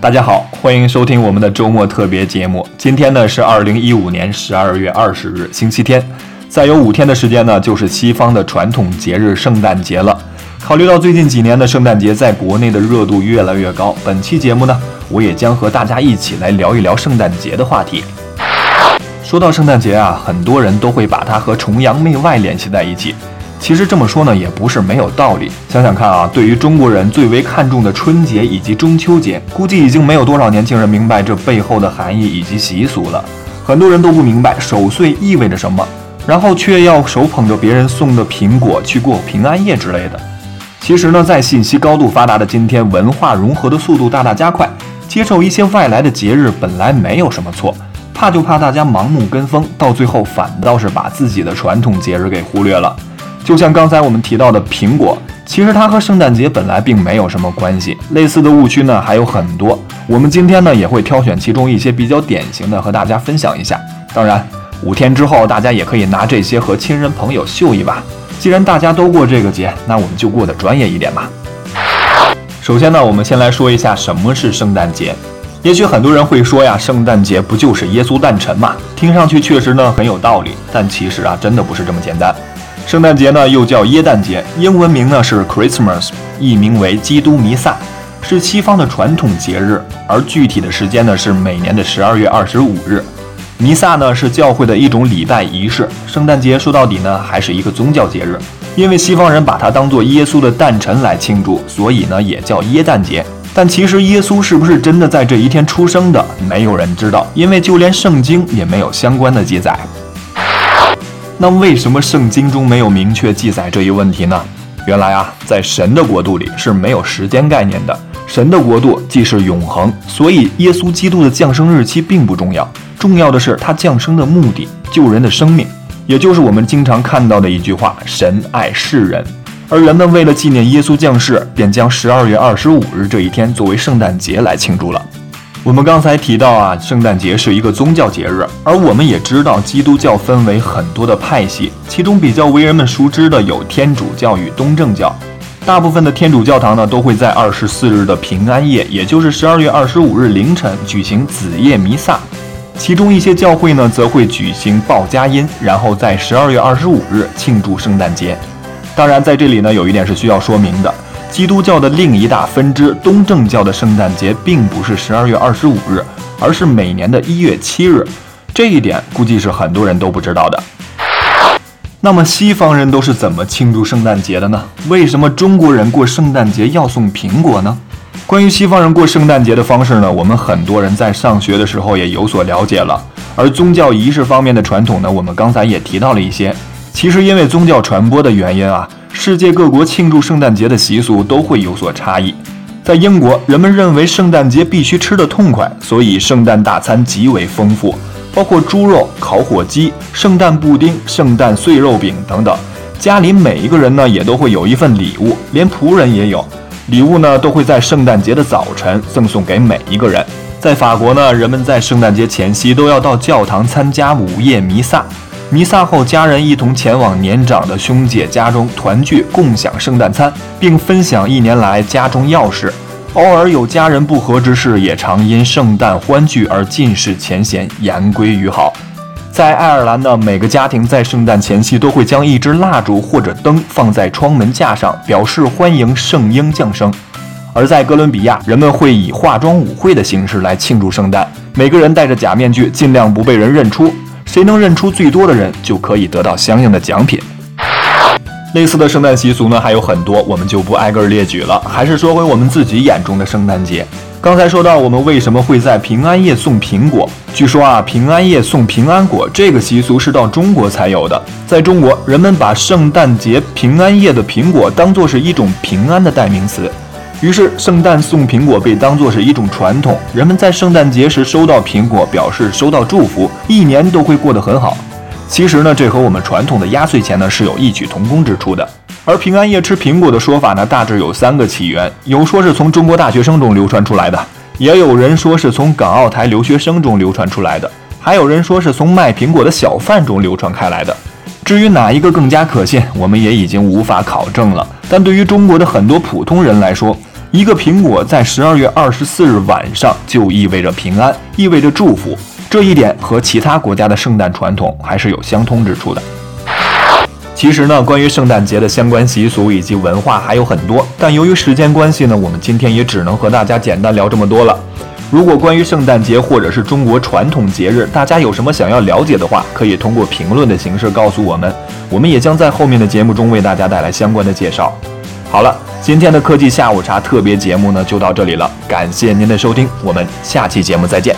大家好，欢迎收听我们的周末特别节目。今天呢是二零一五年十二月二十日，星期天。再有五天的时间呢，就是西方的传统节日圣诞节了。考虑到最近几年的圣诞节在国内的热度越来越高，本期节目呢，我也将和大家一起来聊一聊圣诞节的话题。说到圣诞节啊，很多人都会把它和崇洋媚外联系在一起。其实这么说呢，也不是没有道理。想想看啊，对于中国人最为看重的春节以及中秋节，估计已经没有多少年轻人明白这背后的含义以及习俗了。很多人都不明白守岁意味着什么，然后却要手捧着别人送的苹果去过平安夜之类的。其实呢，在信息高度发达的今天，文化融合的速度大大加快，接受一些外来的节日本来没有什么错。怕就怕大家盲目跟风，到最后反倒是把自己的传统节日给忽略了。就像刚才我们提到的苹果，其实它和圣诞节本来并没有什么关系。类似的误区呢还有很多，我们今天呢也会挑选其中一些比较典型的和大家分享一下。当然，五天之后大家也可以拿这些和亲人朋友秀一把。既然大家都过这个节，那我们就过得专业一点吧。首先呢，我们先来说一下什么是圣诞节。也许很多人会说呀，圣诞节不就是耶稣诞辰嘛？听上去确实呢很有道理，但其实啊真的不是这么简单。圣诞节呢又叫耶诞节，英文名呢是 Christmas，译名为基督弥撒，是西方的传统节日，而具体的时间呢是每年的十二月二十五日。弥撒呢是教会的一种礼拜仪式。圣诞节说到底呢还是一个宗教节日，因为西方人把它当做耶稣的诞辰来庆祝，所以呢也叫耶诞节。但其实耶稣是不是真的在这一天出生的，没有人知道，因为就连圣经也没有相关的记载。那为什么圣经中没有明确记载这一问题呢？原来啊，在神的国度里是没有时间概念的，神的国度既是永恒，所以耶稣基督的降生日期并不重要，重要的是他降生的目的，救人的生命，也就是我们经常看到的一句话：神爱世人。而人们为了纪念耶稣降世，便将十二月二十五日这一天作为圣诞节来庆祝了。我们刚才提到啊，圣诞节是一个宗教节日，而我们也知道，基督教分为很多的派系，其中比较为人们熟知的有天主教与东正教。大部分的天主教堂呢，都会在二十四日的平安夜，也就是十二月二十五日凌晨举行子夜弥撒。其中一些教会呢，则会举行报佳音，然后在十二月二十五日庆祝圣诞节。当然，在这里呢，有一点是需要说明的：基督教的另一大分支东正教的圣诞节，并不是十二月二十五日，而是每年的一月七日。这一点估计是很多人都不知道的。那么，西方人都是怎么庆祝圣诞节的呢？为什么中国人过圣诞节要送苹果呢？关于西方人过圣诞节的方式呢，我们很多人在上学的时候也有所了解了。而宗教仪式方面的传统呢，我们刚才也提到了一些。其实，因为宗教传播的原因啊，世界各国庆祝圣诞节的习俗都会有所差异。在英国，人们认为圣诞节必须吃得痛快，所以圣诞大餐极为丰富，包括猪肉、烤火鸡、圣诞布丁、圣诞碎肉饼等等。家里每一个人呢，也都会有一份礼物，连仆人也有。礼物呢，都会在圣诞节的早晨赠送给每一个人。在法国呢，人们在圣诞节前夕都要到教堂参加午夜弥撒。弥撒后，家人一同前往年长的兄姐家中团聚，共享圣诞餐，并分享一年来家中要事。偶尔有家人不和之事，也常因圣诞欢聚而尽释前嫌，言归于好。在爱尔兰呢，每个家庭在圣诞前夕都会将一支蜡烛或者灯放在窗门架上，表示欢迎圣婴降生。而在哥伦比亚，人们会以化妆舞会的形式来庆祝圣诞，每个人戴着假面具，尽量不被人认出。谁能认出最多的人，就可以得到相应的奖品。类似的圣诞习俗呢还有很多，我们就不挨个列举了。还是说回我们自己眼中的圣诞节。刚才说到我们为什么会在平安夜送苹果，据说啊，平安夜送平安果这个习俗是到中国才有的。在中国，人们把圣诞节平安夜的苹果当作是一种平安的代名词。于是，圣诞送苹果被当作是一种传统。人们在圣诞节时收到苹果，表示收到祝福，一年都会过得很好。其实呢，这和我们传统的压岁钱呢是有异曲同工之处的。而平安夜吃苹果的说法呢，大致有三个起源：有说是从中国大学生中流传出来的，也有人说是从港澳台留学生中流传出来的，还有人说是从卖苹果的小贩中流传开来的。至于哪一个更加可信，我们也已经无法考证了。但对于中国的很多普通人来说，一个苹果在十二月二十四日晚上就意味着平安，意味着祝福。这一点和其他国家的圣诞传统还是有相通之处的。其实呢，关于圣诞节的相关习俗以及文化还有很多，但由于时间关系呢，我们今天也只能和大家简单聊这么多了。如果关于圣诞节或者是中国传统节日，大家有什么想要了解的话，可以通过评论的形式告诉我们，我们也将在后面的节目中为大家带来相关的介绍。好了，今天的科技下午茶特别节目呢就到这里了，感谢您的收听，我们下期节目再见。